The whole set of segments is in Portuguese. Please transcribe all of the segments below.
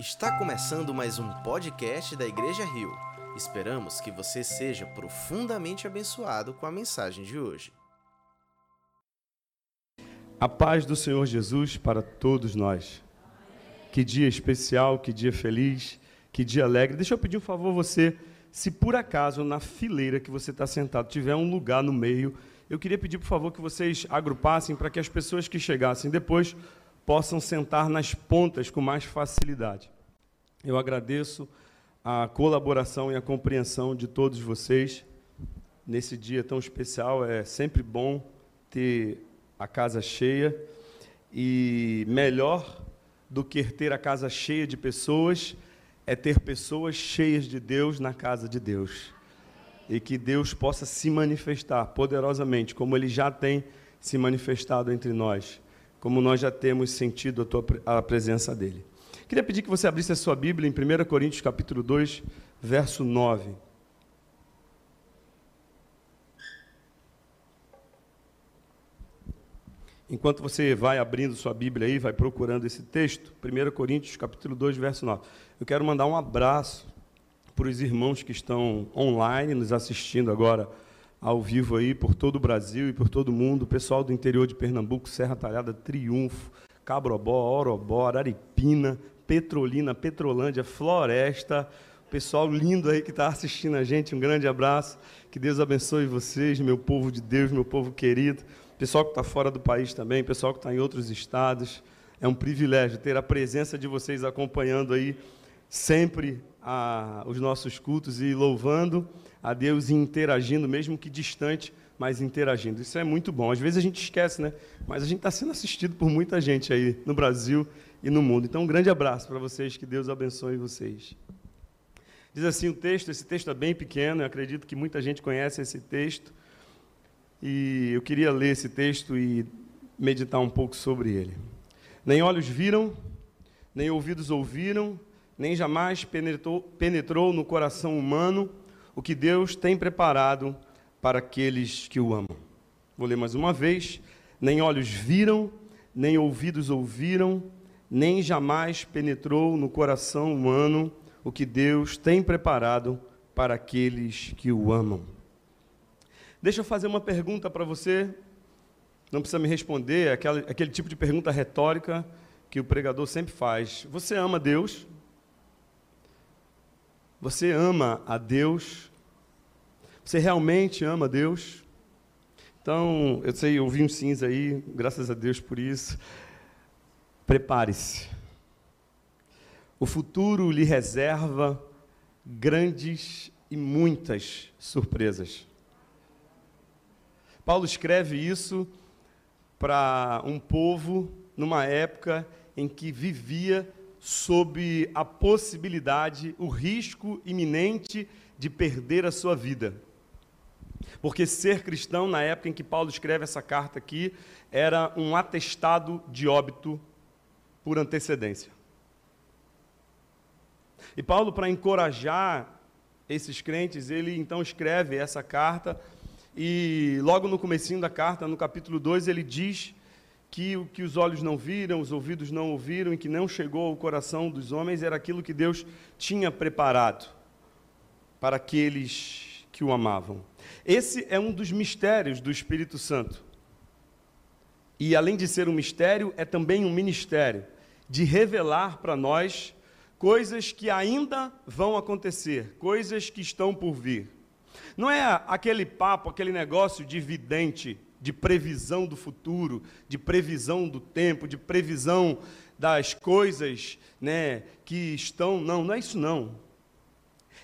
Está começando mais um podcast da Igreja Rio. Esperamos que você seja profundamente abençoado com a mensagem de hoje. A paz do Senhor Jesus para todos nós. Que dia especial, que dia feliz, que dia alegre. Deixa eu pedir um favor você, se por acaso na fileira que você está sentado tiver um lugar no meio, eu queria pedir por favor que vocês agrupassem para que as pessoas que chegassem depois possam sentar nas pontas com mais facilidade. Eu agradeço a colaboração e a compreensão de todos vocês nesse dia tão especial. É sempre bom ter a casa cheia e melhor do que ter a casa cheia de pessoas é ter pessoas cheias de Deus na casa de Deus. E que Deus possa se manifestar poderosamente, como Ele já tem se manifestado entre nós como nós já temos sentido a, tua, a presença dele. Queria pedir que você abrisse a sua Bíblia em 1 Coríntios capítulo 2, verso 9. Enquanto você vai abrindo sua Bíblia aí, vai procurando esse texto, 1 Coríntios capítulo 2, verso 9. Eu quero mandar um abraço para os irmãos que estão online, nos assistindo agora ao vivo aí por todo o Brasil e por todo o mundo, o pessoal do interior de Pernambuco, Serra Talhada, Triunfo, Cabrobó, Orobó, Araripina, Petrolina, Petrolândia, Floresta, pessoal lindo aí que está assistindo a gente, um grande abraço, que Deus abençoe vocês, meu povo de Deus, meu povo querido, pessoal que está fora do país também, pessoal que está em outros estados, é um privilégio ter a presença de vocês acompanhando aí sempre a, os nossos cultos e louvando a Deus e interagindo, mesmo que distante, mas interagindo. Isso é muito bom. Às vezes a gente esquece, né? Mas a gente está sendo assistido por muita gente aí no Brasil e no mundo. Então, um grande abraço para vocês, que Deus abençoe vocês. Diz assim o texto, esse texto é bem pequeno, eu acredito que muita gente conhece esse texto. E eu queria ler esse texto e meditar um pouco sobre ele. Nem olhos viram, nem ouvidos ouviram, nem jamais penetrou, penetrou no coração humano o que Deus tem preparado para aqueles que o amam. Vou ler mais uma vez: nem olhos viram, nem ouvidos ouviram, nem jamais penetrou no coração humano o que Deus tem preparado para aqueles que o amam. Deixa eu fazer uma pergunta para você. Não precisa me responder, é aquele, aquele tipo de pergunta retórica que o pregador sempre faz. Você ama Deus? Você ama a Deus? Você realmente ama a Deus? Então, eu sei, eu ouvi um cinza aí, graças a Deus por isso. Prepare-se. O futuro lhe reserva grandes e muitas surpresas. Paulo escreve isso para um povo numa época em que vivia sob a possibilidade, o risco iminente de perder a sua vida. Porque ser cristão, na época em que Paulo escreve essa carta aqui, era um atestado de óbito por antecedência. E Paulo, para encorajar esses crentes, ele então escreve essa carta e logo no comecinho da carta, no capítulo 2, ele diz que o que os olhos não viram, os ouvidos não ouviram e que não chegou ao coração dos homens era aquilo que Deus tinha preparado para aqueles que o amavam. Esse é um dos mistérios do Espírito Santo. E além de ser um mistério, é também um ministério de revelar para nós coisas que ainda vão acontecer, coisas que estão por vir. Não é aquele papo, aquele negócio de vidente de previsão do futuro, de previsão do tempo, de previsão das coisas né, que estão. Não, não é isso não.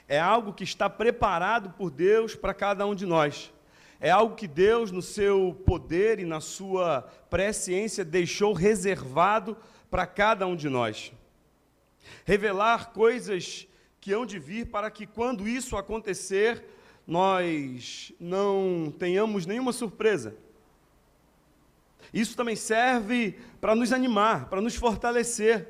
É algo que está preparado por Deus para cada um de nós. É algo que Deus, no seu poder e na sua presciência, deixou reservado para cada um de nós. Revelar coisas que hão de vir para que, quando isso acontecer, nós não tenhamos nenhuma surpresa isso também serve para nos animar, para nos fortalecer,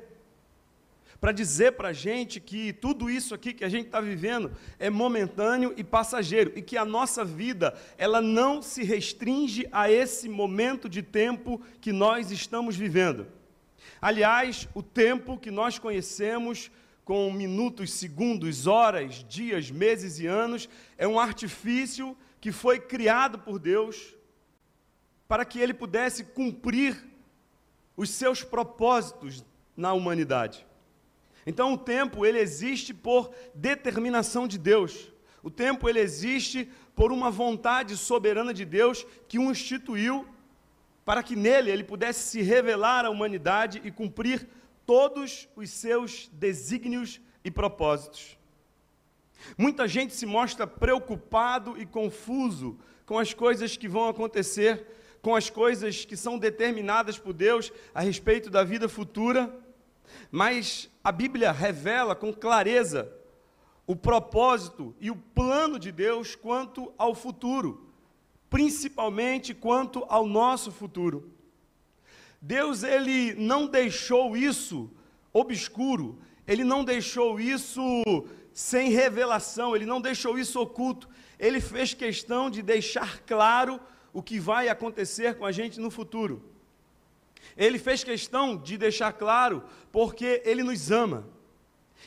para dizer para a gente que tudo isso aqui que a gente está vivendo é momentâneo e passageiro e que a nossa vida ela não se restringe a esse momento de tempo que nós estamos vivendo. Aliás, o tempo que nós conhecemos com minutos, segundos, horas, dias, meses e anos é um artifício que foi criado por Deus para que ele pudesse cumprir os seus propósitos na humanidade. Então o tempo ele existe por determinação de Deus. O tempo ele existe por uma vontade soberana de Deus que o instituiu para que nele ele pudesse se revelar à humanidade e cumprir todos os seus desígnios e propósitos. Muita gente se mostra preocupado e confuso com as coisas que vão acontecer, com as coisas que são determinadas por Deus a respeito da vida futura, mas a Bíblia revela com clareza o propósito e o plano de Deus quanto ao futuro, principalmente quanto ao nosso futuro. Deus ele não deixou isso obscuro, ele não deixou isso sem revelação, ele não deixou isso oculto. Ele fez questão de deixar claro o que vai acontecer com a gente no futuro. Ele fez questão de deixar claro porque ele nos ama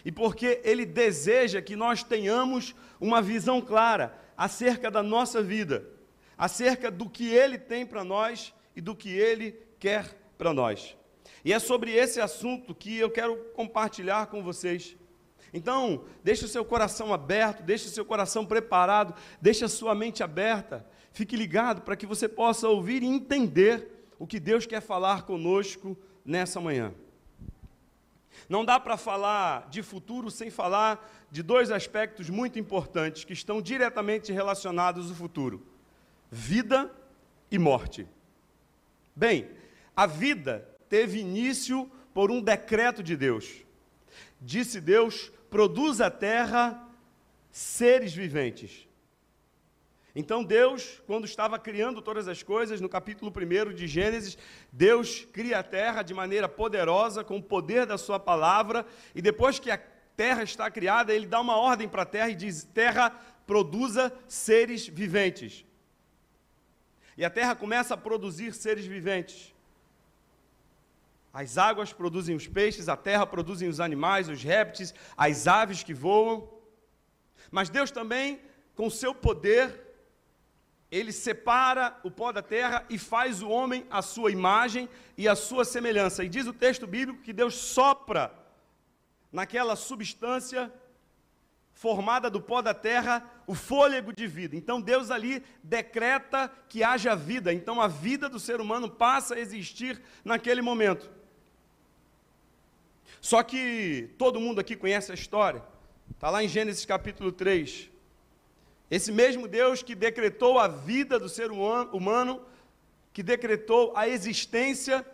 e porque Ele deseja que nós tenhamos uma visão clara acerca da nossa vida, acerca do que Ele tem para nós e do que Ele quer para nós. E é sobre esse assunto que eu quero compartilhar com vocês. Então, deixe o seu coração aberto, deixe o seu coração preparado, deixe a sua mente aberta, fique ligado para que você possa ouvir e entender o que Deus quer falar conosco nessa manhã. Não dá para falar de futuro sem falar de dois aspectos muito importantes que estão diretamente relacionados ao futuro: vida e morte. Bem, a vida teve início por um decreto de Deus. Disse Deus: produz a terra seres viventes. Então Deus, quando estava criando todas as coisas, no capítulo 1 de Gênesis, Deus cria a terra de maneira poderosa, com o poder da sua palavra, e depois que a terra está criada, ele dá uma ordem para a terra e diz: Terra, produza seres viventes. E a terra começa a produzir seres viventes. As águas produzem os peixes, a terra produzem os animais, os répteis, as aves que voam. Mas Deus também, com seu poder, ele separa o pó da terra e faz o homem à sua imagem e à sua semelhança. E diz o texto bíblico que Deus sopra naquela substância formada do pó da terra o fôlego de vida. Então Deus ali decreta que haja vida. Então a vida do ser humano passa a existir naquele momento. Só que todo mundo aqui conhece a história. Está lá em Gênesis capítulo 3. Esse mesmo Deus que decretou a vida do ser humano, que decretou a existência,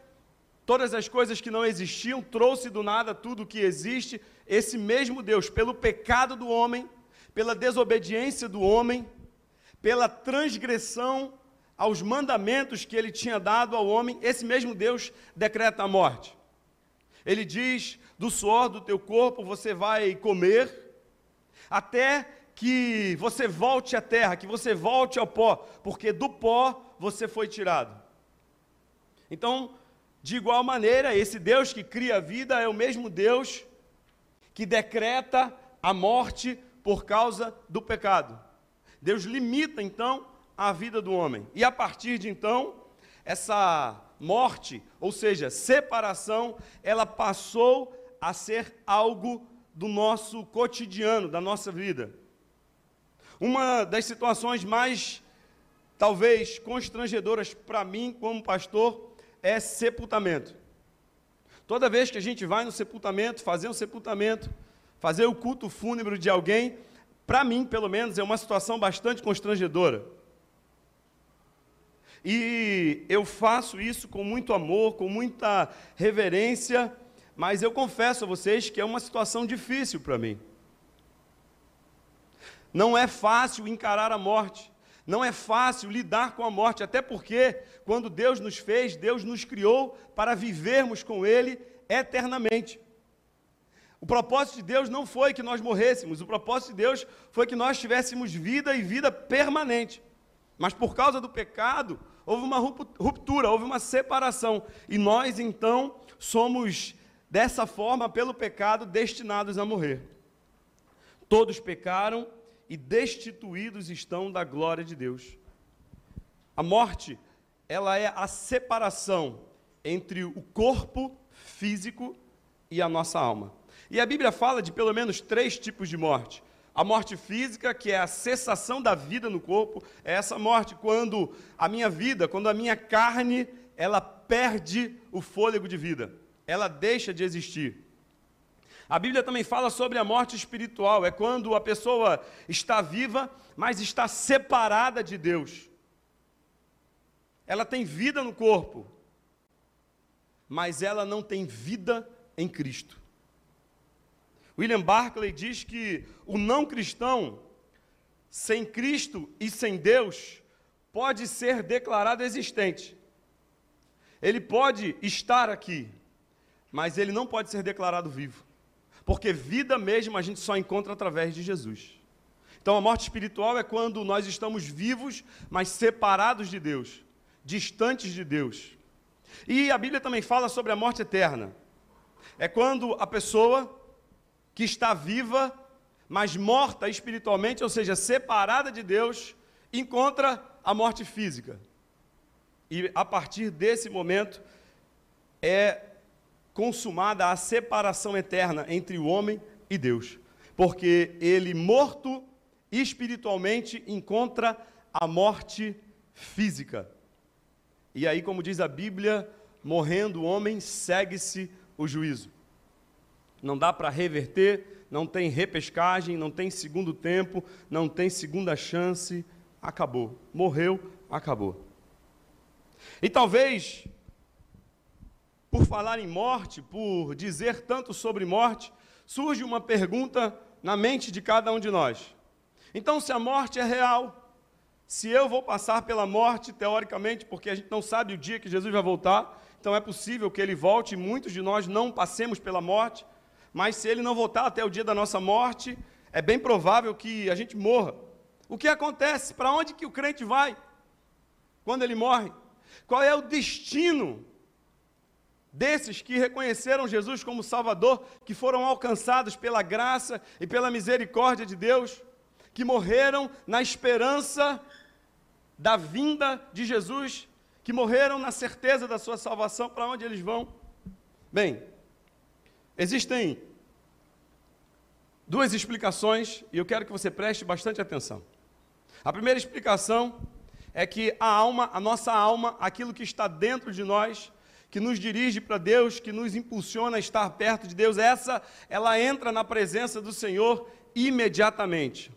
todas as coisas que não existiam, trouxe do nada tudo o que existe. Esse mesmo Deus, pelo pecado do homem, pela desobediência do homem, pela transgressão aos mandamentos que ele tinha dado ao homem, esse mesmo Deus decreta a morte. Ele diz: do suor do teu corpo você vai comer, até que você volte à terra, que você volte ao pó, porque do pó você foi tirado. Então, de igual maneira, esse Deus que cria a vida é o mesmo Deus que decreta a morte por causa do pecado. Deus limita então a vida do homem. E a partir de então, essa morte, ou seja, separação, ela passou a ser algo do nosso cotidiano, da nossa vida. Uma das situações mais, talvez, constrangedoras para mim, como pastor, é sepultamento. Toda vez que a gente vai no sepultamento, fazer um sepultamento, fazer o culto fúnebre de alguém, para mim, pelo menos, é uma situação bastante constrangedora. E eu faço isso com muito amor, com muita reverência, mas eu confesso a vocês que é uma situação difícil para mim. Não é fácil encarar a morte. Não é fácil lidar com a morte, até porque, quando Deus nos fez, Deus nos criou para vivermos com Ele eternamente. O propósito de Deus não foi que nós morrêssemos, o propósito de Deus foi que nós tivéssemos vida e vida permanente. Mas por causa do pecado, houve uma ruptura, houve uma separação. E nós, então, somos, dessa forma, pelo pecado, destinados a morrer. Todos pecaram e destituídos estão da glória de Deus. A morte, ela é a separação entre o corpo físico e a nossa alma. E a Bíblia fala de pelo menos três tipos de morte. A morte física, que é a cessação da vida no corpo, é essa morte quando a minha vida, quando a minha carne, ela perde o fôlego de vida, ela deixa de existir. A Bíblia também fala sobre a morte espiritual, é quando a pessoa está viva, mas está separada de Deus. Ela tem vida no corpo, mas ela não tem vida em Cristo. William Barclay diz que o não cristão, sem Cristo e sem Deus, pode ser declarado existente. Ele pode estar aqui, mas ele não pode ser declarado vivo. Porque vida mesmo a gente só encontra através de Jesus. Então a morte espiritual é quando nós estamos vivos, mas separados de Deus, distantes de Deus. E a Bíblia também fala sobre a morte eterna. É quando a pessoa que está viva, mas morta espiritualmente, ou seja, separada de Deus, encontra a morte física. E a partir desse momento é consumada a separação eterna entre o homem e Deus, porque ele, morto espiritualmente, encontra a morte física. E aí, como diz a Bíblia, morrendo o homem, segue-se o juízo. Não dá para reverter, não tem repescagem, não tem segundo tempo, não tem segunda chance, acabou. Morreu, acabou. E talvez por falar em morte, por dizer tanto sobre morte, surge uma pergunta na mente de cada um de nós. Então, se a morte é real, se eu vou passar pela morte, teoricamente, porque a gente não sabe o dia que Jesus vai voltar, então é possível que ele volte e muitos de nós não passemos pela morte, mas se ele não voltar até o dia da nossa morte, é bem provável que a gente morra. O que acontece? Para onde que o crente vai quando ele morre? Qual é o destino desses que reconheceram Jesus como Salvador, que foram alcançados pela graça e pela misericórdia de Deus, que morreram na esperança da vinda de Jesus, que morreram na certeza da sua salvação, para onde eles vão? Bem, existem duas explicações e eu quero que você preste bastante atenção. A primeira explicação é que a alma, a nossa alma, aquilo que está dentro de nós, que nos dirige para Deus, que nos impulsiona a estar perto de Deus, essa ela entra na presença do Senhor imediatamente.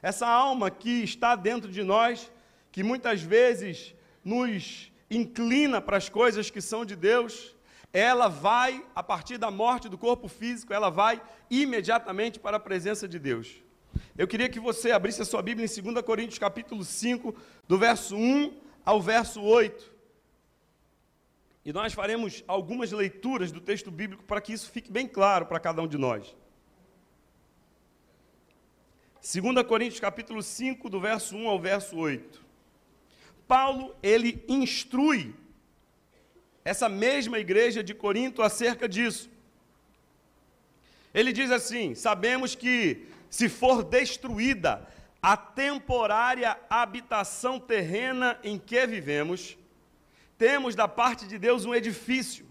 Essa alma que está dentro de nós, que muitas vezes nos inclina para as coisas que são de Deus, ela vai, a partir da morte do corpo físico, ela vai imediatamente para a presença de Deus. Eu queria que você abrisse a sua Bíblia em 2 Coríntios capítulo 5, do verso 1 ao verso 8. E nós faremos algumas leituras do texto bíblico para que isso fique bem claro para cada um de nós. 2 Coríntios capítulo 5, do verso 1 ao verso 8. Paulo, ele instrui essa mesma igreja de Corinto acerca disso. Ele diz assim: Sabemos que se for destruída a temporária habitação terrena em que vivemos, temos da parte de Deus um edifício,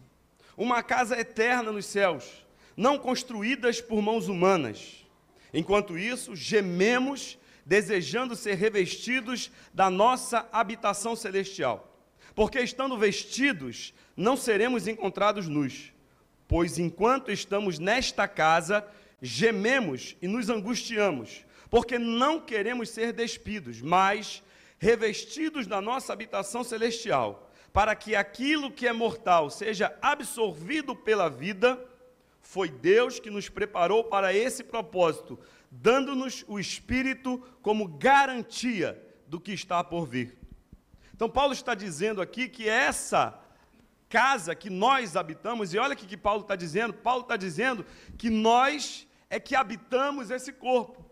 uma casa eterna nos céus, não construídas por mãos humanas. Enquanto isso, gememos, desejando ser revestidos da nossa habitação celestial. Porque estando vestidos, não seremos encontrados nus. Pois enquanto estamos nesta casa, gememos e nos angustiamos, porque não queremos ser despidos, mas revestidos da nossa habitação celestial para que aquilo que é mortal seja absorvido pela vida, foi Deus que nos preparou para esse propósito, dando-nos o Espírito como garantia do que está por vir. Então, Paulo está dizendo aqui que essa casa que nós habitamos, e olha o que Paulo está dizendo: Paulo está dizendo que nós é que habitamos esse corpo.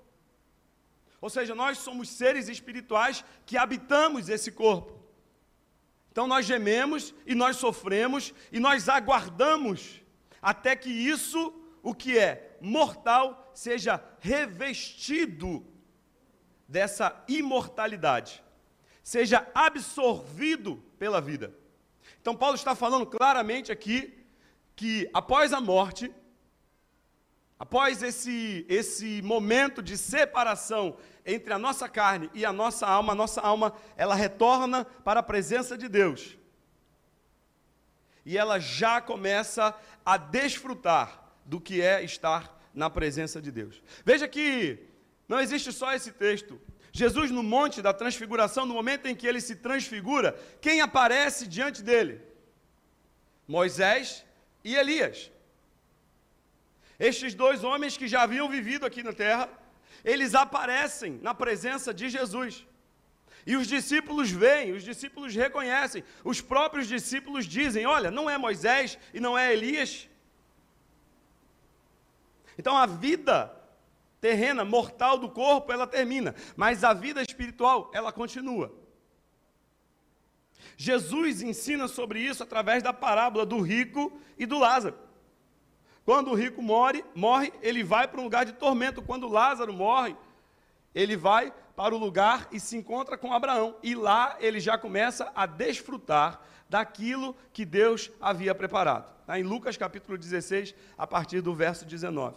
Ou seja, nós somos seres espirituais que habitamos esse corpo. Então nós gememos e nós sofremos e nós aguardamos até que isso, o que é mortal, seja revestido dessa imortalidade, seja absorvido pela vida. Então Paulo está falando claramente aqui que após a morte, após esse, esse momento de separação entre a nossa carne e a nossa alma, a nossa alma, ela retorna para a presença de Deus. E ela já começa a desfrutar do que é estar na presença de Deus. Veja que não existe só esse texto. Jesus, no Monte da Transfiguração, no momento em que ele se transfigura, quem aparece diante dele? Moisés e Elias. Estes dois homens que já haviam vivido aqui na terra, eles aparecem na presença de Jesus. E os discípulos veem, os discípulos reconhecem, os próprios discípulos dizem: Olha, não é Moisés e não é Elias. Então a vida terrena, mortal do corpo, ela termina, mas a vida espiritual, ela continua. Jesus ensina sobre isso através da parábola do rico e do Lázaro. Quando o rico morre, morre, ele vai para um lugar de tormento. Quando Lázaro morre, ele vai para o lugar e se encontra com Abraão. E lá ele já começa a desfrutar daquilo que Deus havia preparado. Está em Lucas capítulo 16, a partir do verso 19.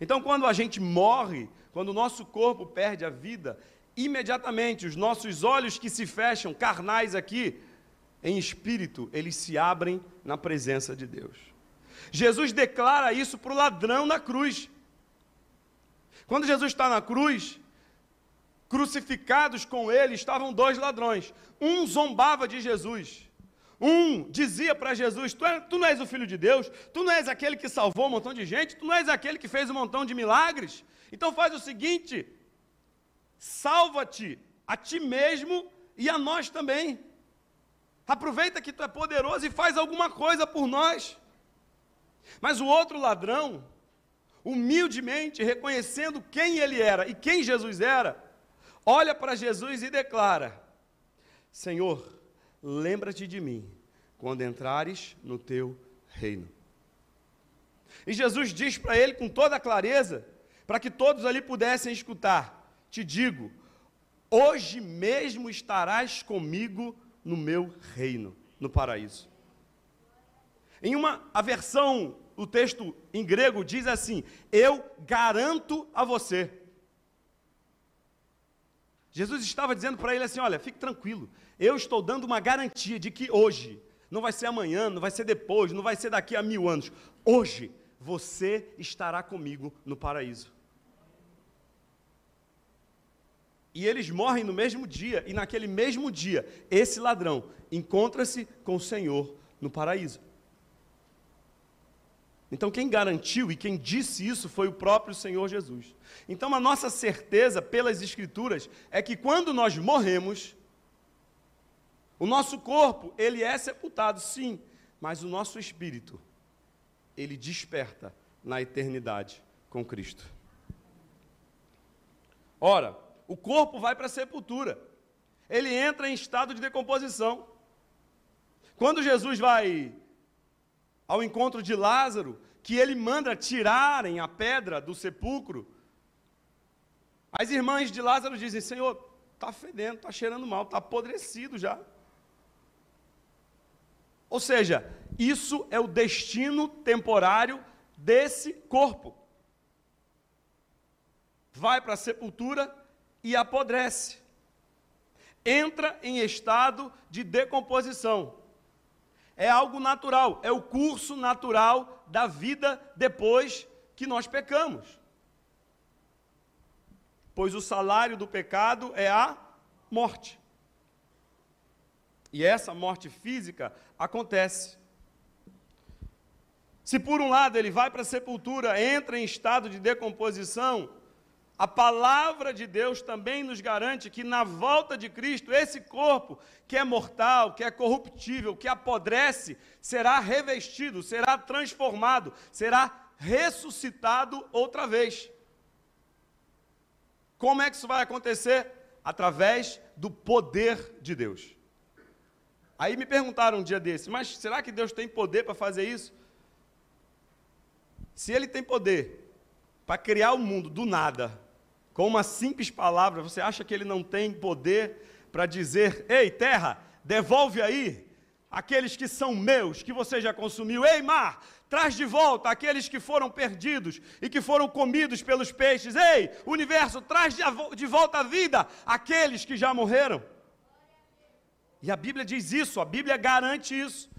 Então, quando a gente morre, quando o nosso corpo perde a vida, imediatamente os nossos olhos que se fecham, carnais aqui, em espírito, eles se abrem na presença de Deus. Jesus declara isso para o ladrão na cruz. Quando Jesus está na cruz, crucificados com ele estavam dois ladrões. Um zombava de Jesus. Um dizia para Jesus: tu, é, tu, não és o filho de Deus, tu não és aquele que salvou um montão de gente, tu não és aquele que fez um montão de milagres. Então faz o seguinte: salva-te a ti mesmo e a nós também. Aproveita que tu é poderoso e faz alguma coisa por nós. Mas o outro ladrão, humildemente reconhecendo quem ele era e quem Jesus era, olha para Jesus e declara: Senhor, lembra-te de mim quando entrares no teu reino. E Jesus diz para ele com toda clareza, para que todos ali pudessem escutar: Te digo, hoje mesmo estarás comigo no meu reino, no paraíso. Em uma a versão, o texto em grego diz assim: Eu garanto a você. Jesus estava dizendo para ele assim: Olha, fique tranquilo, eu estou dando uma garantia de que hoje, não vai ser amanhã, não vai ser depois, não vai ser daqui a mil anos, hoje você estará comigo no paraíso. E eles morrem no mesmo dia, e naquele mesmo dia, esse ladrão encontra-se com o Senhor no paraíso. Então, quem garantiu e quem disse isso foi o próprio Senhor Jesus. Então, a nossa certeza pelas Escrituras é que quando nós morremos, o nosso corpo, ele é sepultado, sim, mas o nosso espírito, ele desperta na eternidade com Cristo. Ora, o corpo vai para a sepultura, ele entra em estado de decomposição. Quando Jesus vai ao encontro de Lázaro, que ele manda tirarem a pedra do sepulcro, as irmãs de Lázaro dizem: Senhor, está fedendo, está cheirando mal, está apodrecido já. Ou seja, isso é o destino temporário desse corpo. Vai para a sepultura e apodrece. Entra em estado de decomposição. É algo natural, é o curso natural da vida depois que nós pecamos. Pois o salário do pecado é a morte. E essa morte física acontece. Se por um lado ele vai para a sepultura, entra em estado de decomposição, a palavra de Deus também nos garante que na volta de Cristo, esse corpo que é mortal, que é corruptível, que apodrece, será revestido, será transformado, será ressuscitado outra vez. Como é que isso vai acontecer? Através do poder de Deus. Aí me perguntaram um dia desse, mas será que Deus tem poder para fazer isso? Se Ele tem poder para criar o mundo do nada, com uma simples palavra, você acha que Ele não tem poder para dizer: Ei, terra, devolve aí aqueles que são meus, que você já consumiu. Ei, mar, traz de volta aqueles que foram perdidos e que foram comidos pelos peixes. Ei, universo, traz de volta a vida aqueles que já morreram. E a Bíblia diz isso, a Bíblia garante isso.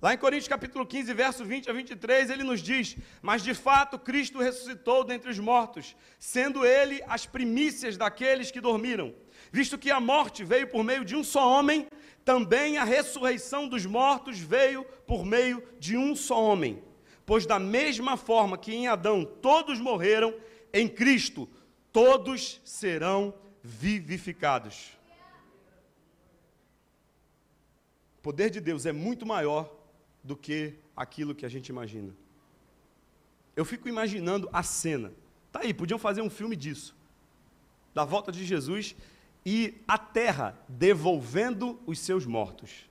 Lá em Coríntios capítulo 15, verso 20 a 23, ele nos diz: Mas de fato Cristo ressuscitou dentre os mortos, sendo ele as primícias daqueles que dormiram. Visto que a morte veio por meio de um só homem, também a ressurreição dos mortos veio por meio de um só homem. Pois, da mesma forma que em Adão todos morreram, em Cristo todos serão vivificados. O poder de Deus é muito maior do que aquilo que a gente imagina. Eu fico imaginando a cena. Tá aí, podiam fazer um filme disso. Da volta de Jesus e a terra devolvendo os seus mortos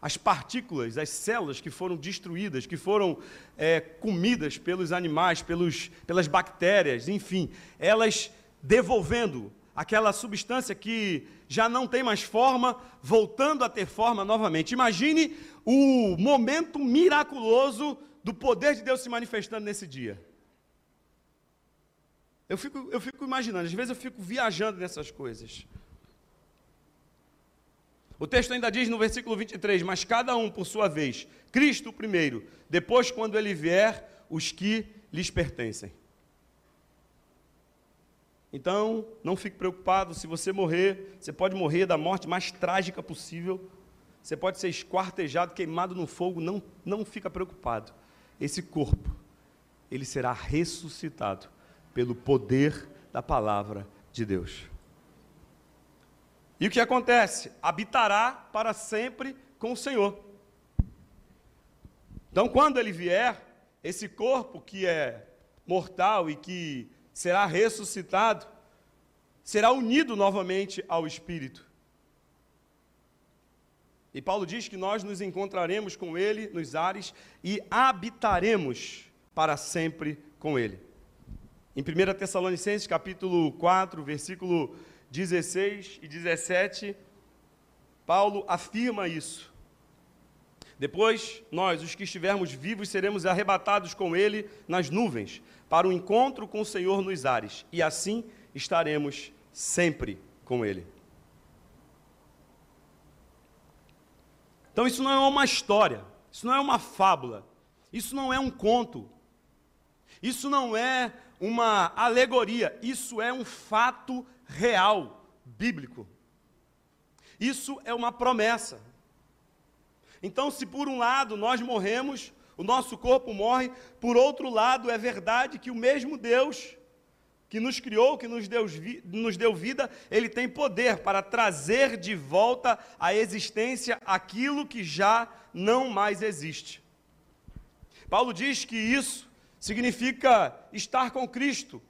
as partículas, as células que foram destruídas, que foram é, comidas pelos animais, pelos, pelas bactérias, enfim, elas devolvendo aquela substância que já não tem mais forma, voltando a ter forma novamente. Imagine o momento miraculoso do poder de Deus se manifestando nesse dia. Eu fico, eu fico imaginando, às vezes eu fico viajando nessas coisas. O texto ainda diz no versículo 23: Mas cada um por sua vez, Cristo primeiro, depois, quando ele vier, os que lhes pertencem. Então, não fique preocupado, se você morrer, você pode morrer da morte mais trágica possível, você pode ser esquartejado, queimado no fogo, não, não fica preocupado. Esse corpo, ele será ressuscitado pelo poder da palavra de Deus. E o que acontece? Habitará para sempre com o Senhor. Então, quando ele vier, esse corpo que é mortal e que será ressuscitado, será unido novamente ao Espírito. E Paulo diz que nós nos encontraremos com Ele nos ares e habitaremos para sempre com Ele. Em 1 Tessalonicenses capítulo 4, versículo 16 e 17, Paulo afirma isso. Depois, nós, os que estivermos vivos, seremos arrebatados com ele nas nuvens, para o encontro com o Senhor nos ares, e assim estaremos sempre com ele. Então, isso não é uma história, isso não é uma fábula, isso não é um conto, isso não é uma alegoria, isso é um fato real, bíblico. Isso é uma promessa. Então, se por um lado nós morremos, o nosso corpo morre, por outro lado, é verdade que o mesmo Deus que nos criou, que nos deu, nos deu vida, ele tem poder para trazer de volta à existência aquilo que já não mais existe. Paulo diz que isso significa estar com Cristo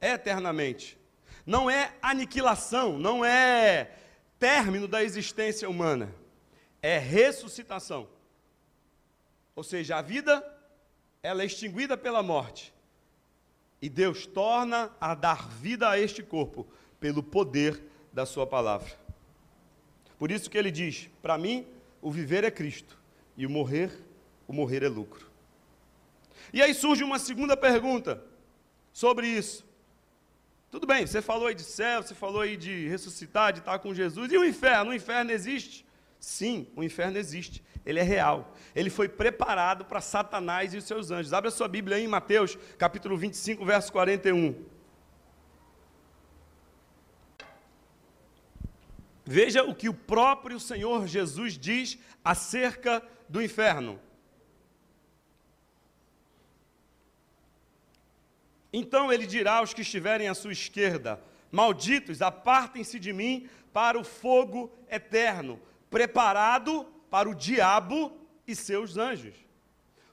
eternamente não é aniquilação, não é término da existência humana, é ressuscitação. Ou seja, a vida ela é extinguida pela morte. E Deus torna a dar vida a este corpo pelo poder da sua palavra. Por isso que ele diz: "Para mim, o viver é Cristo e o morrer, o morrer é lucro". E aí surge uma segunda pergunta sobre isso. Tudo bem, você falou aí de céu, você falou aí de ressuscitar, de estar com Jesus. E o inferno? O inferno existe? Sim, o inferno existe. Ele é real. Ele foi preparado para Satanás e os seus anjos. Abre a sua Bíblia aí em Mateus, capítulo 25, verso 41. Veja o que o próprio Senhor Jesus diz acerca do inferno. Então ele dirá aos que estiverem à sua esquerda: Malditos, apartem-se de mim para o fogo eterno, preparado para o diabo e seus anjos.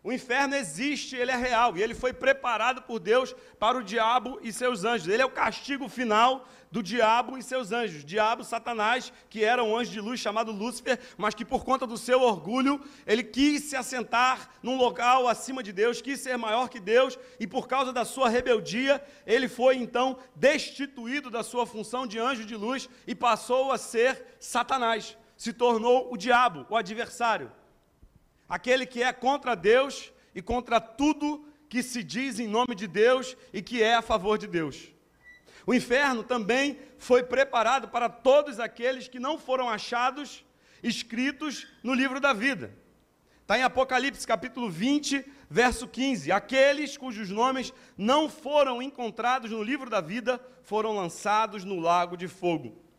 O inferno existe, ele é real, e ele foi preparado por Deus para o diabo e seus anjos. Ele é o castigo final do diabo e seus anjos. Diabo, Satanás, que era um anjo de luz chamado Lúcifer, mas que por conta do seu orgulho, ele quis se assentar num local acima de Deus, quis ser maior que Deus, e por causa da sua rebeldia, ele foi então destituído da sua função de anjo de luz e passou a ser Satanás. Se tornou o diabo, o adversário aquele que é contra Deus e contra tudo que se diz em nome de Deus e que é a favor de Deus. O inferno também foi preparado para todos aqueles que não foram achados escritos no livro da vida. Está em Apocalipse capítulo 20, verso 15. Aqueles cujos nomes não foram encontrados no livro da vida foram lançados no lago de fogo.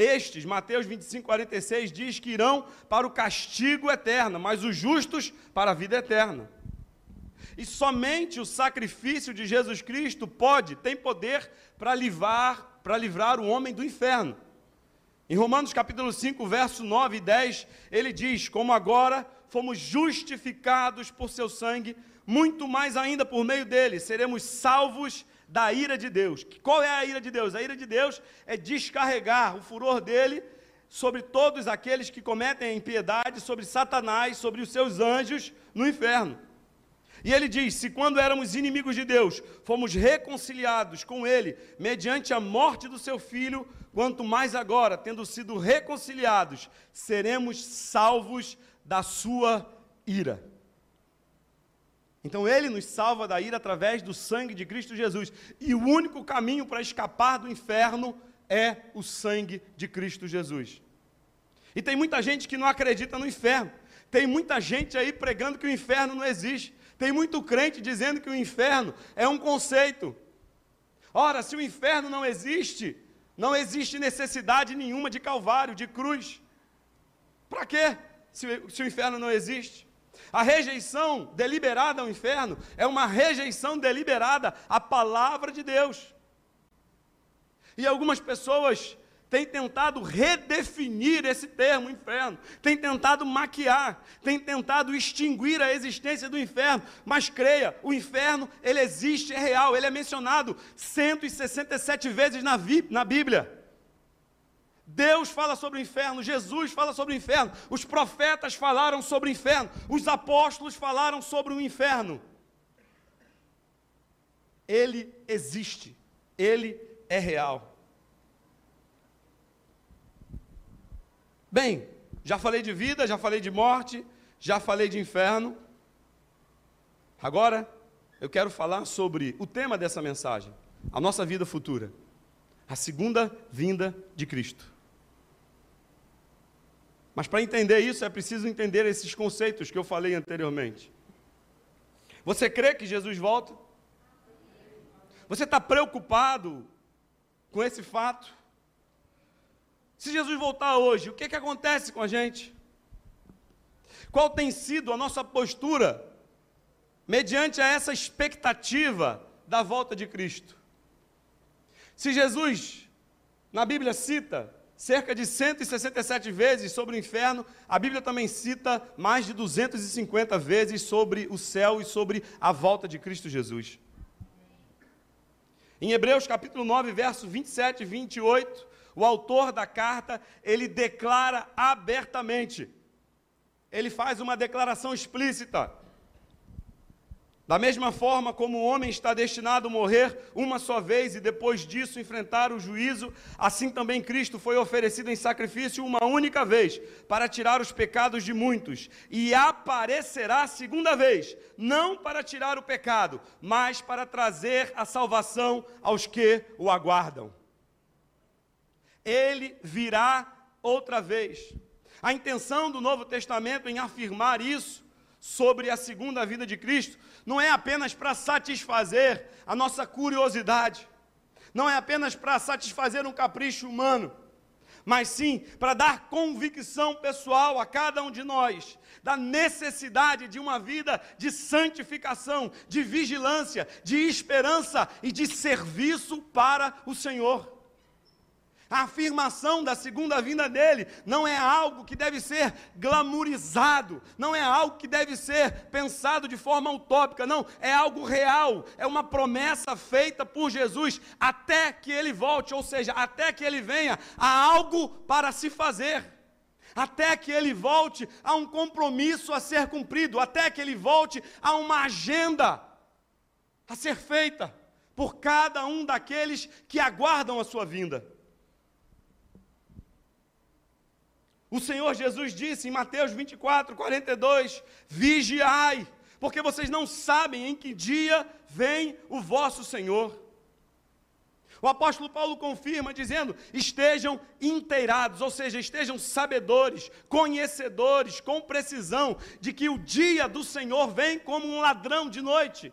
Estes, Mateus 25, 46, diz que irão para o castigo eterno, mas os justos para a vida eterna. E somente o sacrifício de Jesus Cristo pode, tem poder para livrar, para livrar o homem do inferno. Em Romanos capítulo 5, verso 9 e 10, ele diz: Como agora fomos justificados por seu sangue, muito mais ainda por meio dele seremos salvos da ira de Deus. Qual é a ira de Deus? A ira de Deus é descarregar o furor dele sobre todos aqueles que cometem a impiedade, sobre Satanás, sobre os seus anjos no inferno. E ele diz: Se quando éramos inimigos de Deus, fomos reconciliados com Ele mediante a morte do seu filho, quanto mais agora, tendo sido reconciliados, seremos salvos da sua ira. Então ele nos salva da ira através do sangue de Cristo Jesus. E o único caminho para escapar do inferno é o sangue de Cristo Jesus. E tem muita gente que não acredita no inferno. Tem muita gente aí pregando que o inferno não existe. Tem muito crente dizendo que o inferno é um conceito. Ora, se o inferno não existe, não existe necessidade nenhuma de calvário, de cruz. Para quê? Se, se o inferno não existe. A rejeição deliberada ao inferno é uma rejeição deliberada à palavra de Deus. E algumas pessoas têm tentado redefinir esse termo inferno, têm tentado maquiar, têm tentado extinguir a existência do inferno, mas creia, o inferno, ele existe, é real, ele é mencionado 167 vezes na, na Bíblia. Deus fala sobre o inferno, Jesus fala sobre o inferno, os profetas falaram sobre o inferno, os apóstolos falaram sobre o inferno. Ele existe, ele é real. Bem, já falei de vida, já falei de morte, já falei de inferno. Agora, eu quero falar sobre o tema dessa mensagem, a nossa vida futura, a segunda vinda de Cristo. Mas para entender isso é preciso entender esses conceitos que eu falei anteriormente. Você crê que Jesus volta? Você está preocupado com esse fato? Se Jesus voltar hoje, o que, que acontece com a gente? Qual tem sido a nossa postura mediante a essa expectativa da volta de Cristo? Se Jesus, na Bíblia, cita cerca de 167 vezes sobre o inferno, a Bíblia também cita mais de 250 vezes sobre o céu e sobre a volta de Cristo Jesus. Em Hebreus capítulo 9, verso 27 e 28, o autor da carta, ele declara abertamente, ele faz uma declaração explícita, da mesma forma como o homem está destinado a morrer uma só vez e depois disso enfrentar o juízo, assim também Cristo foi oferecido em sacrifício uma única vez para tirar os pecados de muitos e aparecerá segunda vez, não para tirar o pecado, mas para trazer a salvação aos que o aguardam. Ele virá outra vez. A intenção do Novo Testamento em afirmar isso sobre a segunda vida de Cristo não é apenas para satisfazer a nossa curiosidade, não é apenas para satisfazer um capricho humano, mas sim para dar convicção pessoal a cada um de nós da necessidade de uma vida de santificação, de vigilância, de esperança e de serviço para o Senhor. A afirmação da segunda vinda dele não é algo que deve ser glamourizado, não é algo que deve ser pensado de forma utópica, não, é algo real, é uma promessa feita por Jesus até que ele volte, ou seja, até que ele venha, há algo para se fazer. Até que ele volte, há um compromisso a ser cumprido, até que ele volte, há uma agenda a ser feita por cada um daqueles que aguardam a sua vinda. O Senhor Jesus disse em Mateus 24, 42: Vigiai, porque vocês não sabem em que dia vem o vosso Senhor. O apóstolo Paulo confirma, dizendo: estejam inteirados, ou seja, estejam sabedores, conhecedores, com precisão, de que o dia do Senhor vem como um ladrão de noite.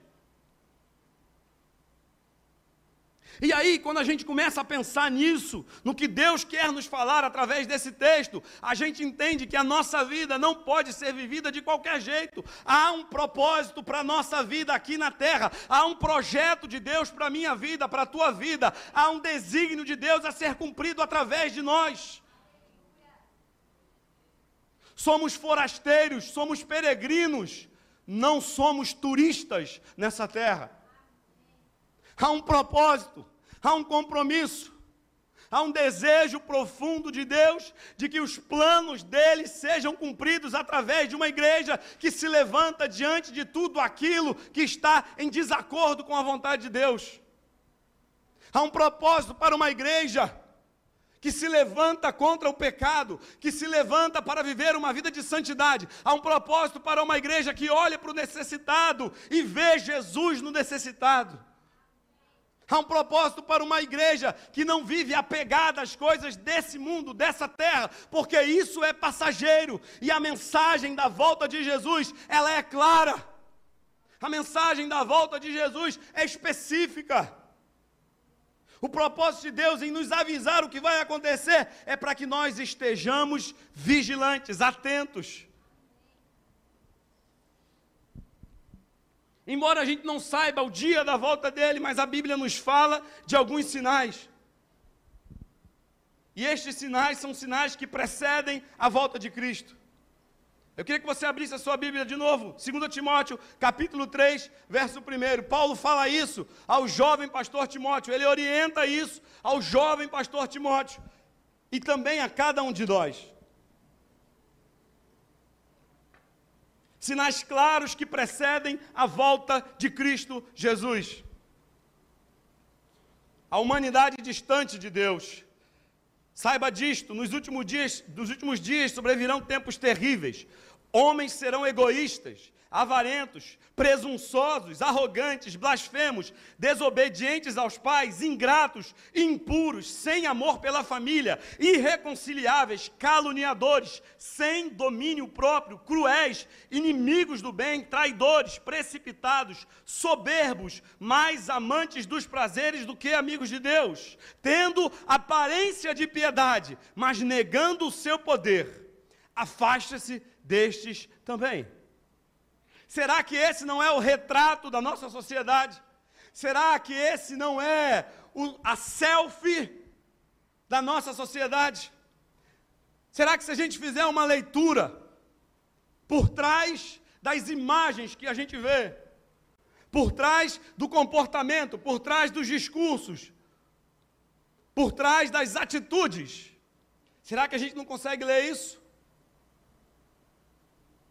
E aí, quando a gente começa a pensar nisso, no que Deus quer nos falar através desse texto, a gente entende que a nossa vida não pode ser vivida de qualquer jeito. Há um propósito para a nossa vida aqui na terra, há um projeto de Deus para a minha vida, para a tua vida, há um desígnio de Deus a ser cumprido através de nós. Somos forasteiros, somos peregrinos, não somos turistas nessa terra há um propósito, há um compromisso, há um desejo profundo de Deus de que os planos dele sejam cumpridos através de uma igreja que se levanta diante de tudo aquilo que está em desacordo com a vontade de Deus. Há um propósito para uma igreja que se levanta contra o pecado, que se levanta para viver uma vida de santidade. Há um propósito para uma igreja que olha para o necessitado e vê Jesus no necessitado. Há um propósito para uma igreja que não vive apegada às coisas desse mundo, dessa terra, porque isso é passageiro. E a mensagem da volta de Jesus, ela é clara. A mensagem da volta de Jesus é específica. O propósito de Deus em nos avisar o que vai acontecer é para que nós estejamos vigilantes, atentos. Embora a gente não saiba o dia da volta dele, mas a Bíblia nos fala de alguns sinais. E estes sinais são sinais que precedem a volta de Cristo. Eu queria que você abrisse a sua Bíblia de novo, 2 Timóteo, capítulo 3, verso 1. Paulo fala isso ao jovem pastor Timóteo, ele orienta isso ao jovem pastor Timóteo e também a cada um de nós. Sinais claros que precedem a volta de Cristo Jesus. A humanidade distante de Deus. Saiba disto, nos últimos dias, nos últimos dias sobrevirão tempos terríveis. Homens serão egoístas, avarentos, presunçosos, arrogantes, blasfemos, desobedientes aos pais, ingratos, impuros, sem amor pela família, irreconciliáveis, caluniadores, sem domínio próprio, cruéis, inimigos do bem, traidores, precipitados, soberbos, mais amantes dos prazeres do que amigos de Deus, tendo aparência de piedade, mas negando o seu poder. Afaste-se destes também. Será que esse não é o retrato da nossa sociedade? Será que esse não é o, a selfie da nossa sociedade? Será que se a gente fizer uma leitura por trás das imagens que a gente vê, por trás do comportamento, por trás dos discursos, por trás das atitudes, será que a gente não consegue ler isso?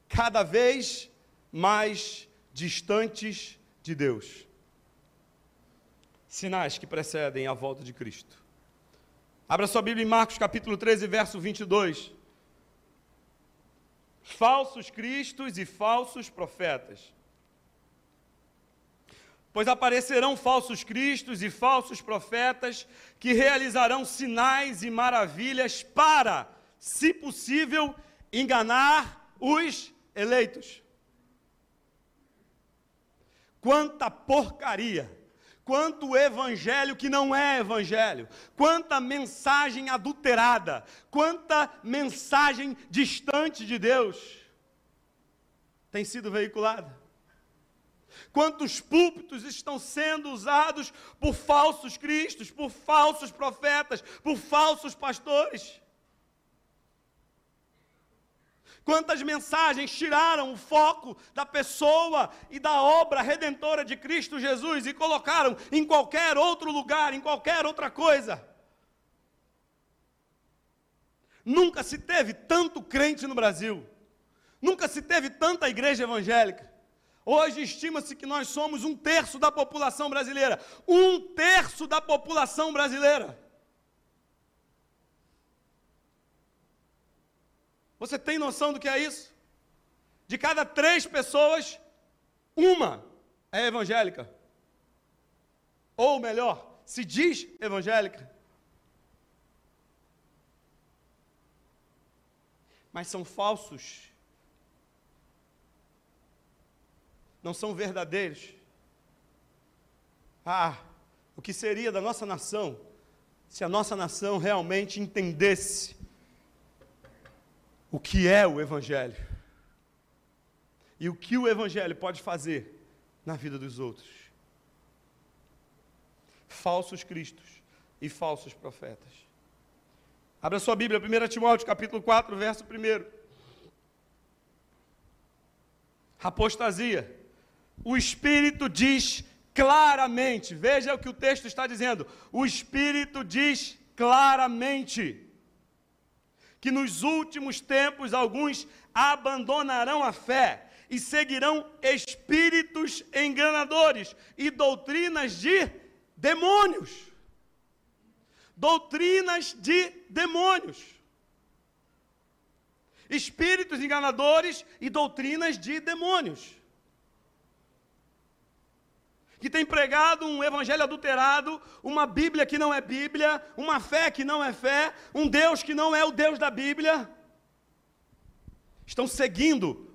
Cada vez mais distantes de Deus. Sinais que precedem a volta de Cristo. Abra sua Bíblia em Marcos capítulo 13, verso 22. Falsos cristos e falsos profetas. Pois aparecerão falsos cristos e falsos profetas que realizarão sinais e maravilhas para, se possível, enganar os eleitos. Quanta porcaria! Quanto evangelho que não é evangelho, quanta mensagem adulterada, quanta mensagem distante de Deus tem sido veiculada. Quantos púlpitos estão sendo usados por falsos cristos, por falsos profetas, por falsos pastores? Quantas mensagens tiraram o foco da pessoa e da obra redentora de Cristo Jesus e colocaram em qualquer outro lugar, em qualquer outra coisa? Nunca se teve tanto crente no Brasil. Nunca se teve tanta igreja evangélica. Hoje estima-se que nós somos um terço da população brasileira. Um terço da população brasileira. Você tem noção do que é isso? De cada três pessoas, uma é evangélica. Ou melhor, se diz evangélica. Mas são falsos. Não são verdadeiros. Ah, o que seria da nossa nação se a nossa nação realmente entendesse o que é o Evangelho e o que o Evangelho pode fazer na vida dos outros. Falsos cristos e falsos profetas. Abra sua Bíblia, 1 Timóteo, capítulo 4, verso 1. Apostasia. O Espírito diz claramente, veja o que o texto está dizendo. O Espírito diz claramente que nos últimos tempos alguns abandonarão a fé e seguirão espíritos enganadores e doutrinas de demônios. Doutrinas de demônios. Espíritos enganadores e doutrinas de demônios que tem pregado um evangelho adulterado, uma Bíblia que não é Bíblia, uma fé que não é fé, um Deus que não é o Deus da Bíblia. Estão seguindo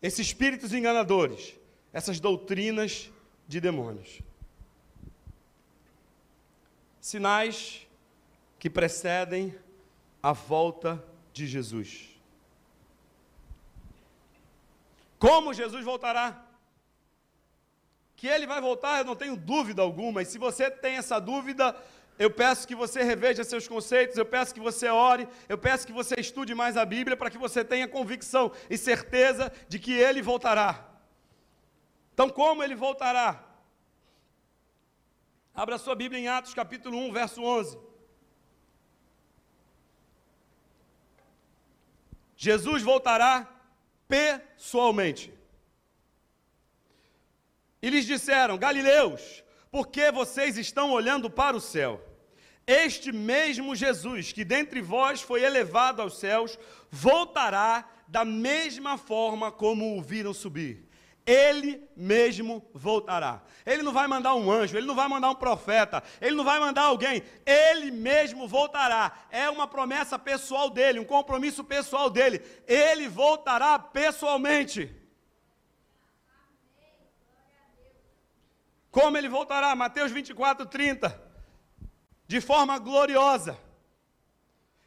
esses espíritos enganadores, essas doutrinas de demônios. Sinais que precedem a volta de Jesus. Como Jesus voltará? Que ele vai voltar, eu não tenho dúvida alguma, e se você tem essa dúvida, eu peço que você reveja seus conceitos, eu peço que você ore, eu peço que você estude mais a Bíblia para que você tenha convicção e certeza de que ele voltará. Então, como ele voltará? Abra sua Bíblia em Atos capítulo 1, verso 11. Jesus voltará pessoalmente. E lhes disseram: Galileus, por que vocês estão olhando para o céu? Este mesmo Jesus, que dentre vós foi elevado aos céus, voltará da mesma forma como o viram subir. Ele mesmo voltará. Ele não vai mandar um anjo, ele não vai mandar um profeta, ele não vai mandar alguém, ele mesmo voltará. É uma promessa pessoal dele, um compromisso pessoal dele. Ele voltará pessoalmente. Como ele voltará? Mateus 24, 30. De forma gloriosa.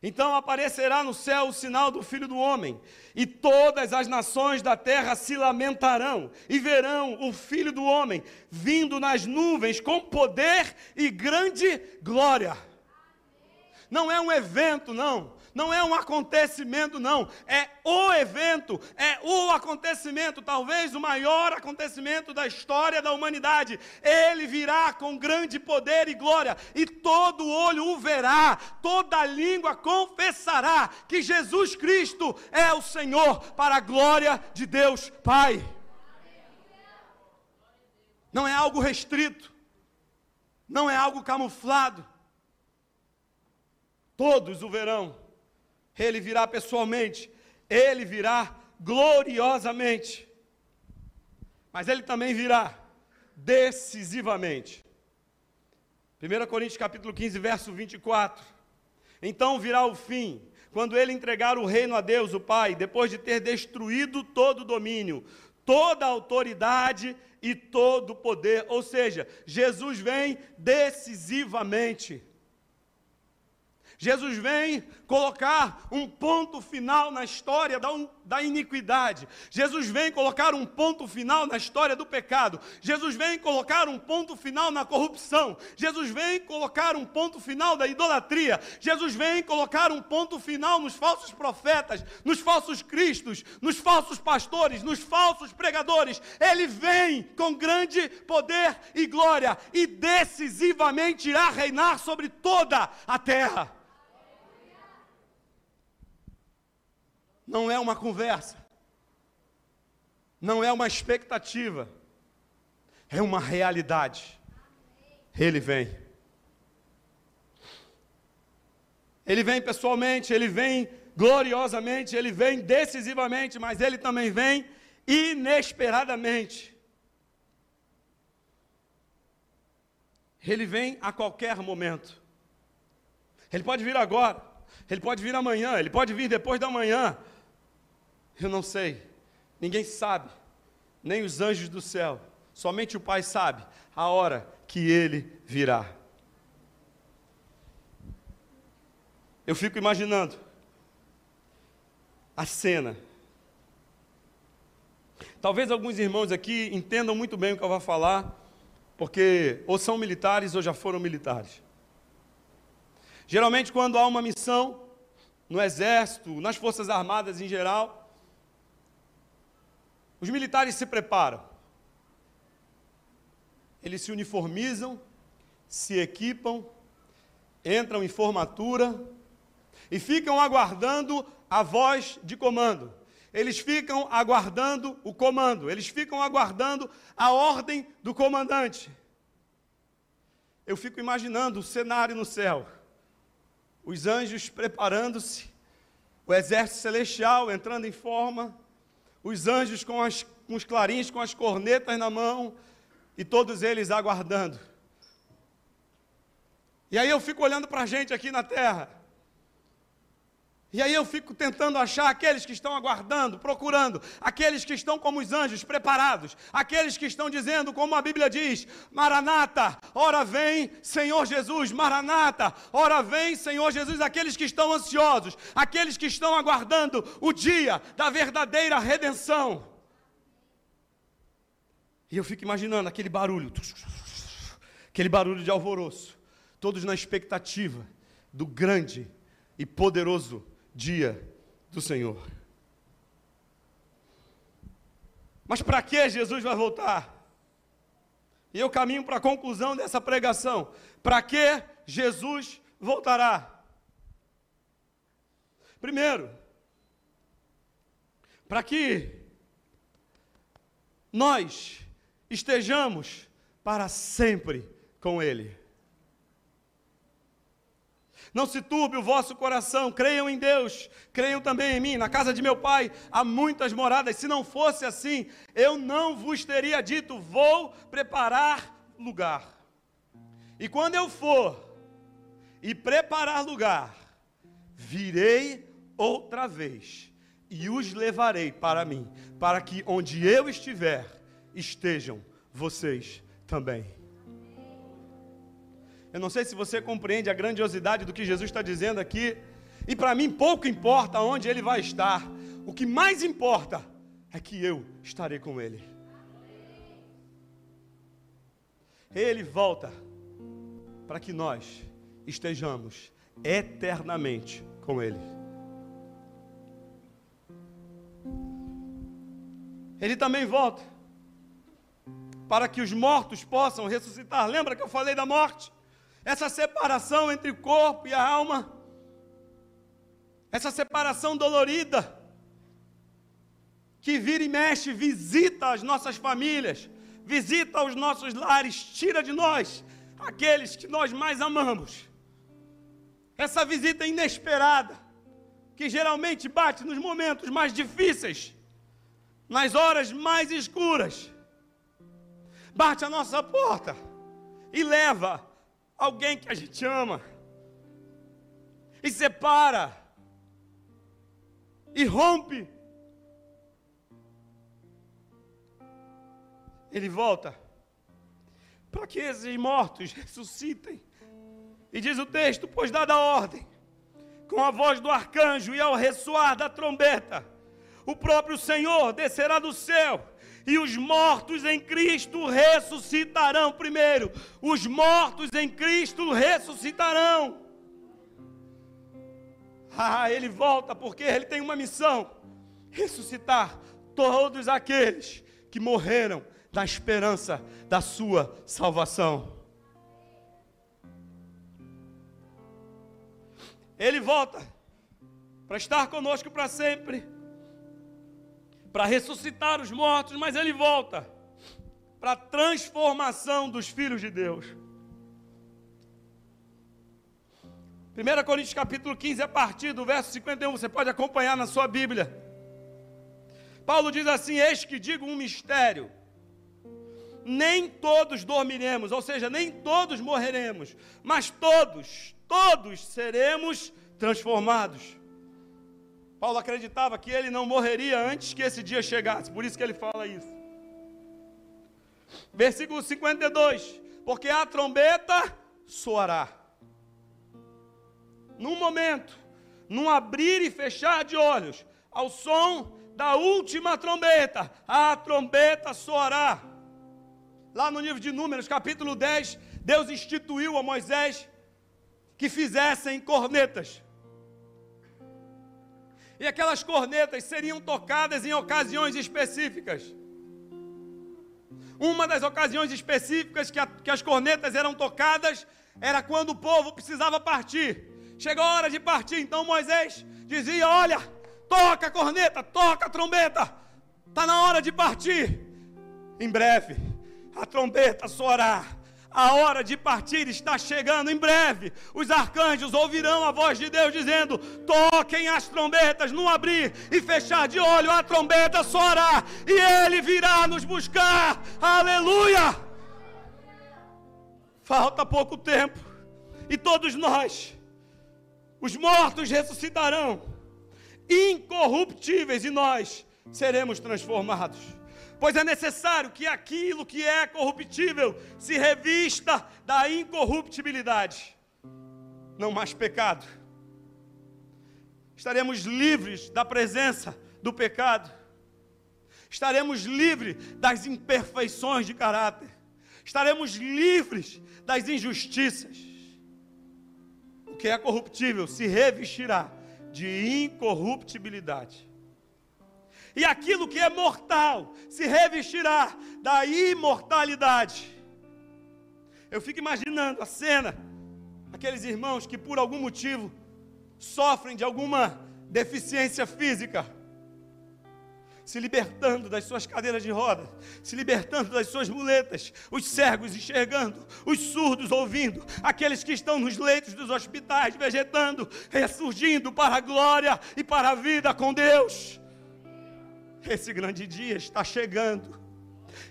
Então aparecerá no céu o sinal do Filho do Homem, e todas as nações da terra se lamentarão, e verão o Filho do Homem vindo nas nuvens com poder e grande glória. Não é um evento, não. Não é um acontecimento, não. É o evento, é o acontecimento, talvez o maior acontecimento da história da humanidade. Ele virá com grande poder e glória, e todo olho o verá, toda língua confessará que Jesus Cristo é o Senhor, para a glória de Deus Pai. Não é algo restrito, não é algo camuflado. Todos o verão ele virá pessoalmente, ele virá gloriosamente. Mas ele também virá decisivamente. 1 Coríntios capítulo 15, verso 24. Então virá o fim, quando ele entregar o reino a Deus, o Pai, depois de ter destruído todo o domínio, toda a autoridade e todo o poder. Ou seja, Jesus vem decisivamente. Jesus vem colocar um ponto final na história da iniquidade. Jesus vem colocar um ponto final na história do pecado. Jesus vem colocar um ponto final na corrupção. Jesus vem colocar um ponto final da idolatria. Jesus vem colocar um ponto final nos falsos profetas, nos falsos cristos, nos falsos pastores, nos falsos pregadores. Ele vem com grande poder e glória e decisivamente irá reinar sobre toda a terra. Não é uma conversa, não é uma expectativa, é uma realidade. Ele vem. Ele vem pessoalmente, ele vem gloriosamente, ele vem decisivamente, mas ele também vem inesperadamente. Ele vem a qualquer momento. Ele pode vir agora, ele pode vir amanhã, ele pode vir depois da manhã, eu não sei, ninguém sabe, nem os anjos do céu, somente o Pai sabe a hora que ele virá. Eu fico imaginando a cena. Talvez alguns irmãos aqui entendam muito bem o que eu vou falar, porque ou são militares ou já foram militares. Geralmente, quando há uma missão no exército, nas forças armadas em geral, os militares se preparam. Eles se uniformizam, se equipam, entram em formatura e ficam aguardando a voz de comando. Eles ficam aguardando o comando, eles ficam aguardando a ordem do comandante. Eu fico imaginando o cenário no céu, os anjos preparando-se, o exército celestial entrando em forma, os anjos com, as, com os clarins, com as cornetas na mão, e todos eles aguardando. E aí eu fico olhando para a gente aqui na terra. E aí eu fico tentando achar aqueles que estão aguardando, procurando, aqueles que estão como os anjos, preparados, aqueles que estão dizendo, como a Bíblia diz: Maranata, ora vem, Senhor Jesus, Maranata, ora vem, Senhor Jesus, aqueles que estão ansiosos, aqueles que estão aguardando o dia da verdadeira redenção. E eu fico imaginando aquele barulho, aquele barulho de alvoroço, todos na expectativa do grande e poderoso dia do Senhor. Mas para que Jesus vai voltar? E eu caminho para a conclusão dessa pregação. Para que Jesus voltará? Primeiro, para que nós estejamos para sempre com Ele. Não se turbe o vosso coração, creiam em Deus, creiam também em mim. Na casa de meu pai há muitas moradas. Se não fosse assim, eu não vos teria dito: vou preparar lugar. E quando eu for e preparar lugar, virei outra vez e os levarei para mim, para que onde eu estiver, estejam vocês também. Eu não sei se você compreende a grandiosidade do que Jesus está dizendo aqui. E para mim pouco importa onde ele vai estar. O que mais importa é que eu estarei com ele. Ele volta para que nós estejamos eternamente com ele. Ele também volta para que os mortos possam ressuscitar. Lembra que eu falei da morte? Essa separação entre o corpo e a alma, essa separação dolorida, que vira e mexe, visita as nossas famílias, visita os nossos lares, tira de nós aqueles que nós mais amamos. Essa visita inesperada, que geralmente bate nos momentos mais difíceis, nas horas mais escuras, bate a nossa porta e leva alguém que a gente ama, e separa, e rompe. Ele volta para que esses mortos ressuscitem. E diz o texto: Pois dada a ordem, com a voz do arcanjo e ao ressoar da trombeta, o próprio Senhor descerá do céu e os mortos em Cristo ressuscitarão primeiro. Os mortos em Cristo ressuscitarão. Ah, ele volta porque ele tem uma missão: ressuscitar todos aqueles que morreram na esperança da sua salvação. Ele volta para estar conosco para sempre para ressuscitar os mortos, mas ele volta para a transformação dos filhos de Deus. 1 Coríntios capítulo 15, a partir do verso 51, você pode acompanhar na sua Bíblia. Paulo diz assim: Eis que digo um mistério. Nem todos dormiremos, ou seja, nem todos morreremos, mas todos, todos seremos transformados. Paulo acreditava que ele não morreria antes que esse dia chegasse, por isso que ele fala isso. Versículo 52: Porque a trombeta soará. Num momento, num abrir e fechar de olhos, ao som da última trombeta, a trombeta soará. Lá no livro de Números, capítulo 10, Deus instituiu a Moisés que fizessem cornetas. E aquelas cornetas seriam tocadas em ocasiões específicas. Uma das ocasiões específicas que, a, que as cornetas eram tocadas era quando o povo precisava partir. Chegou a hora de partir, então Moisés dizia: Olha, toca a corneta, toca a trombeta, está na hora de partir. Em breve, a trombeta soará a hora de partir está chegando em breve. Os arcanjos ouvirão a voz de Deus dizendo: Toquem as trombetas, no abrir e fechar de olho, a trombeta soará e ele virá nos buscar. Aleluia! Falta pouco tempo e todos nós, os mortos ressuscitarão, incorruptíveis, e nós seremos transformados pois é necessário que aquilo que é corruptível se revista da incorruptibilidade. Não mais pecado. Estaremos livres da presença do pecado. Estaremos livres das imperfeições de caráter. Estaremos livres das injustiças. O que é corruptível se revestirá de incorruptibilidade e aquilo que é mortal se revestirá da imortalidade. Eu fico imaginando a cena, aqueles irmãos que por algum motivo sofrem de alguma deficiência física, se libertando das suas cadeiras de rodas, se libertando das suas muletas, os cegos enxergando, os surdos ouvindo, aqueles que estão nos leitos dos hospitais vegetando, ressurgindo para a glória e para a vida com Deus. Esse grande dia está chegando.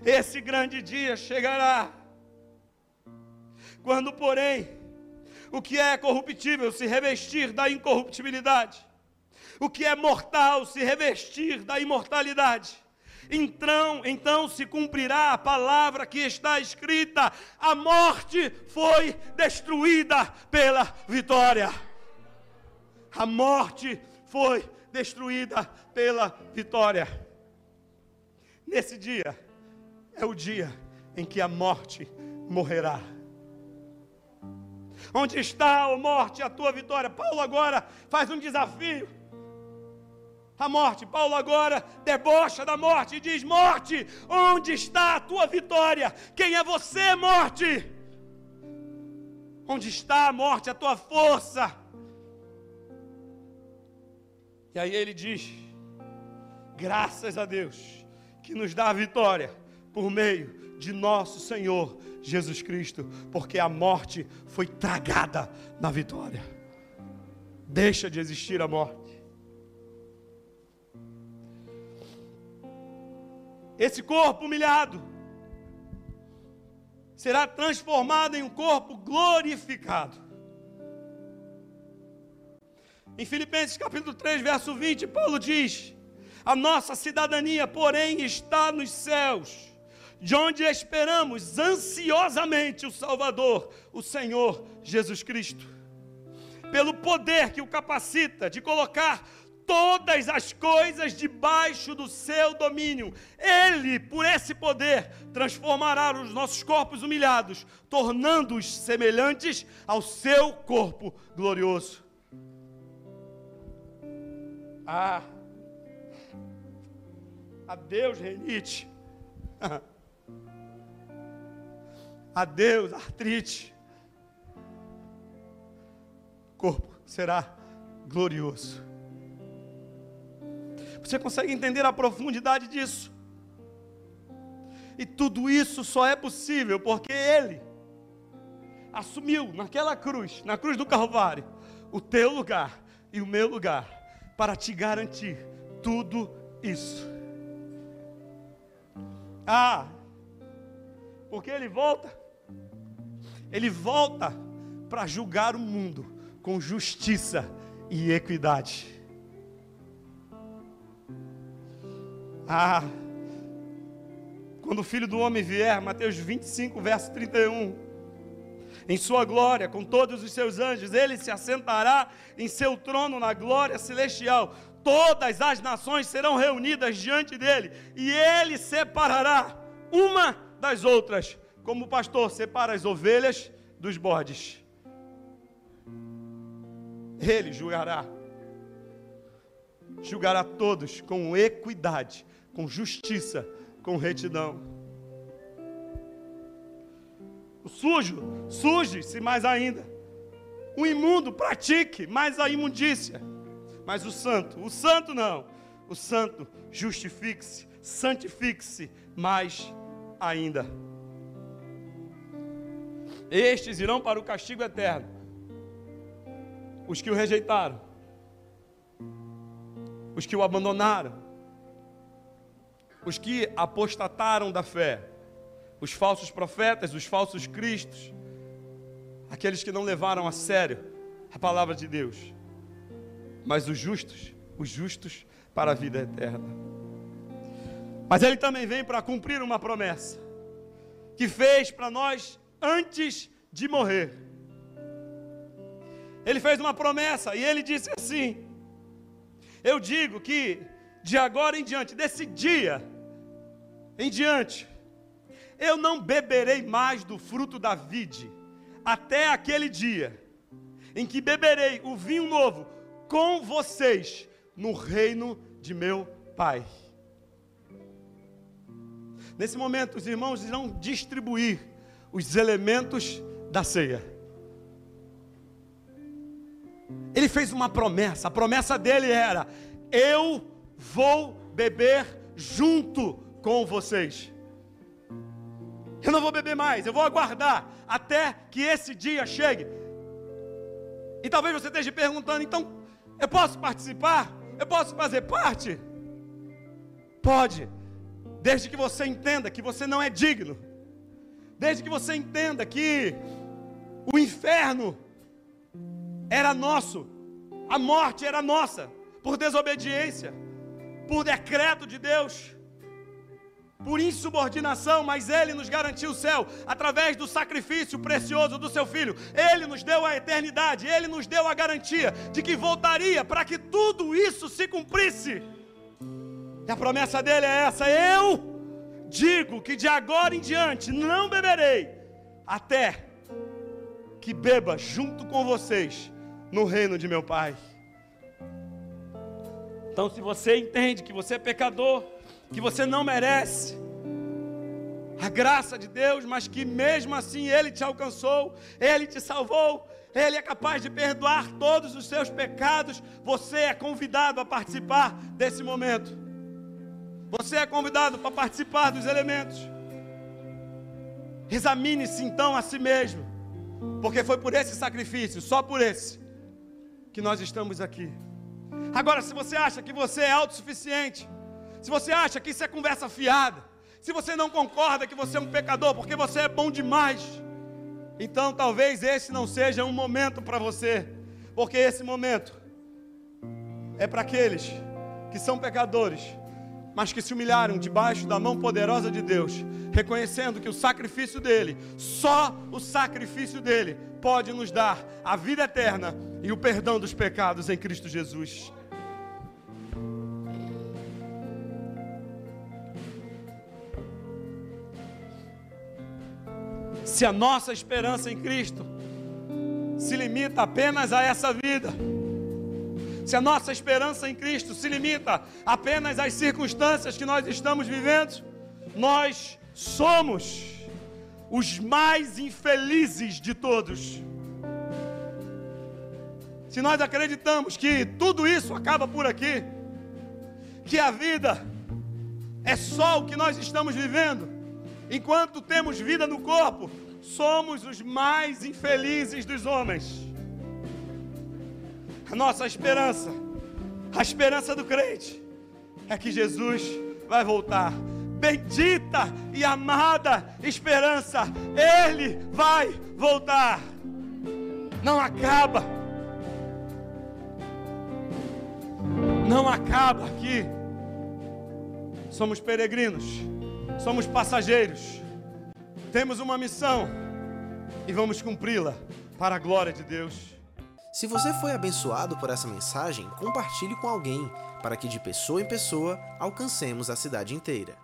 Esse grande dia chegará. Quando, porém, o que é corruptível se revestir da incorruptibilidade, o que é mortal se revestir da imortalidade, então, então se cumprirá a palavra que está escrita: a morte foi destruída pela vitória. A morte foi destruída pela vitória. Nesse dia é o dia em que a morte morrerá. Onde está, a morte, a tua vitória? Paulo agora faz um desafio. A morte, Paulo agora debocha da morte e diz: Morte, onde está a tua vitória? Quem é você, morte? Onde está a morte, a tua força? E aí ele diz: graças a Deus que nos dá a vitória por meio de nosso Senhor Jesus Cristo, porque a morte foi tragada na vitória. Deixa de existir a morte. Esse corpo humilhado será transformado em um corpo glorificado. Em Filipenses capítulo 3, verso 20, Paulo diz: A nossa cidadania, porém, está nos céus, de onde esperamos ansiosamente o Salvador, o Senhor Jesus Cristo. Pelo poder que o capacita de colocar todas as coisas debaixo do seu domínio. Ele, por esse poder, transformará os nossos corpos humilhados, tornando-os semelhantes ao seu corpo glorioso. Ah, adeus, renite. Adeus, artrite. O corpo será glorioso. Você consegue entender a profundidade disso? E tudo isso só é possível porque Ele assumiu naquela cruz, na cruz do Calvário, o teu lugar e o meu lugar, para te garantir tudo isso. Ah, porque Ele volta, Ele volta para julgar o mundo com justiça e equidade. Ah, quando o filho do homem vier, Mateus 25, verso 31, em sua glória, com todos os seus anjos, ele se assentará em seu trono na glória celestial. Todas as nações serão reunidas diante dele, e ele separará uma das outras, como o pastor separa as ovelhas dos bodes. Ele julgará, julgará todos com equidade com justiça, com retidão. O sujo, suje-se mais ainda. O imundo, pratique mais a imundícia. Mas o santo, o santo não. O santo, justifique-se, santifique-se mais ainda. Estes irão para o castigo eterno. Os que o rejeitaram, os que o abandonaram, os que apostataram da fé, os falsos profetas, os falsos cristos, aqueles que não levaram a sério a palavra de Deus, mas os justos, os justos para a vida eterna. Mas ele também vem para cumprir uma promessa que fez para nós antes de morrer. Ele fez uma promessa e ele disse assim: Eu digo que de agora em diante, desse dia em diante, eu não beberei mais do fruto da vide, até aquele dia em que beberei o vinho novo com vocês no reino de meu Pai. Nesse momento, os irmãos irão distribuir os elementos da ceia. Ele fez uma promessa, a promessa dele era: Eu vou beber junto com vocês. Eu não vou beber mais, eu vou aguardar até que esse dia chegue. E talvez você esteja perguntando, então, eu posso participar? Eu posso fazer parte? Pode, desde que você entenda que você não é digno, desde que você entenda que o inferno era nosso, a morte era nossa, por desobediência por decreto de Deus, por insubordinação, mas Ele nos garantiu o céu através do sacrifício precioso do Seu Filho. Ele nos deu a eternidade, Ele nos deu a garantia de que voltaria para que tudo isso se cumprisse. E a promessa dele é essa: Eu digo que de agora em diante não beberei, até que beba junto com vocês no reino de meu Pai. Então, se você entende que você é pecador, que você não merece a graça de Deus, mas que mesmo assim Ele te alcançou, Ele te salvou, Ele é capaz de perdoar todos os seus pecados, você é convidado a participar desse momento. Você é convidado para participar dos elementos. Examine-se então a si mesmo, porque foi por esse sacrifício, só por esse, que nós estamos aqui. Agora, se você acha que você é autossuficiente, se você acha que isso é conversa fiada, se você não concorda que você é um pecador porque você é bom demais, então talvez esse não seja um momento para você, porque esse momento é para aqueles que são pecadores, mas que se humilharam debaixo da mão poderosa de Deus, reconhecendo que o sacrifício dele, só o sacrifício dele, pode nos dar a vida eterna e o perdão dos pecados em Cristo Jesus. Se a nossa esperança em Cristo se limita apenas a essa vida, se a nossa esperança em Cristo se limita apenas às circunstâncias que nós estamos vivendo, nós somos os mais infelizes de todos. Se nós acreditamos que tudo isso acaba por aqui, que a vida é só o que nós estamos vivendo, enquanto temos vida no corpo, somos os mais infelizes dos homens. A nossa esperança, a esperança do crente, é que Jesus vai voltar. Bendita e amada esperança, Ele vai voltar. Não acaba. Não acaba aqui. Somos peregrinos, somos passageiros, temos uma missão e vamos cumpri-la para a glória de Deus. Se você foi abençoado por essa mensagem, compartilhe com alguém, para que de pessoa em pessoa alcancemos a cidade inteira.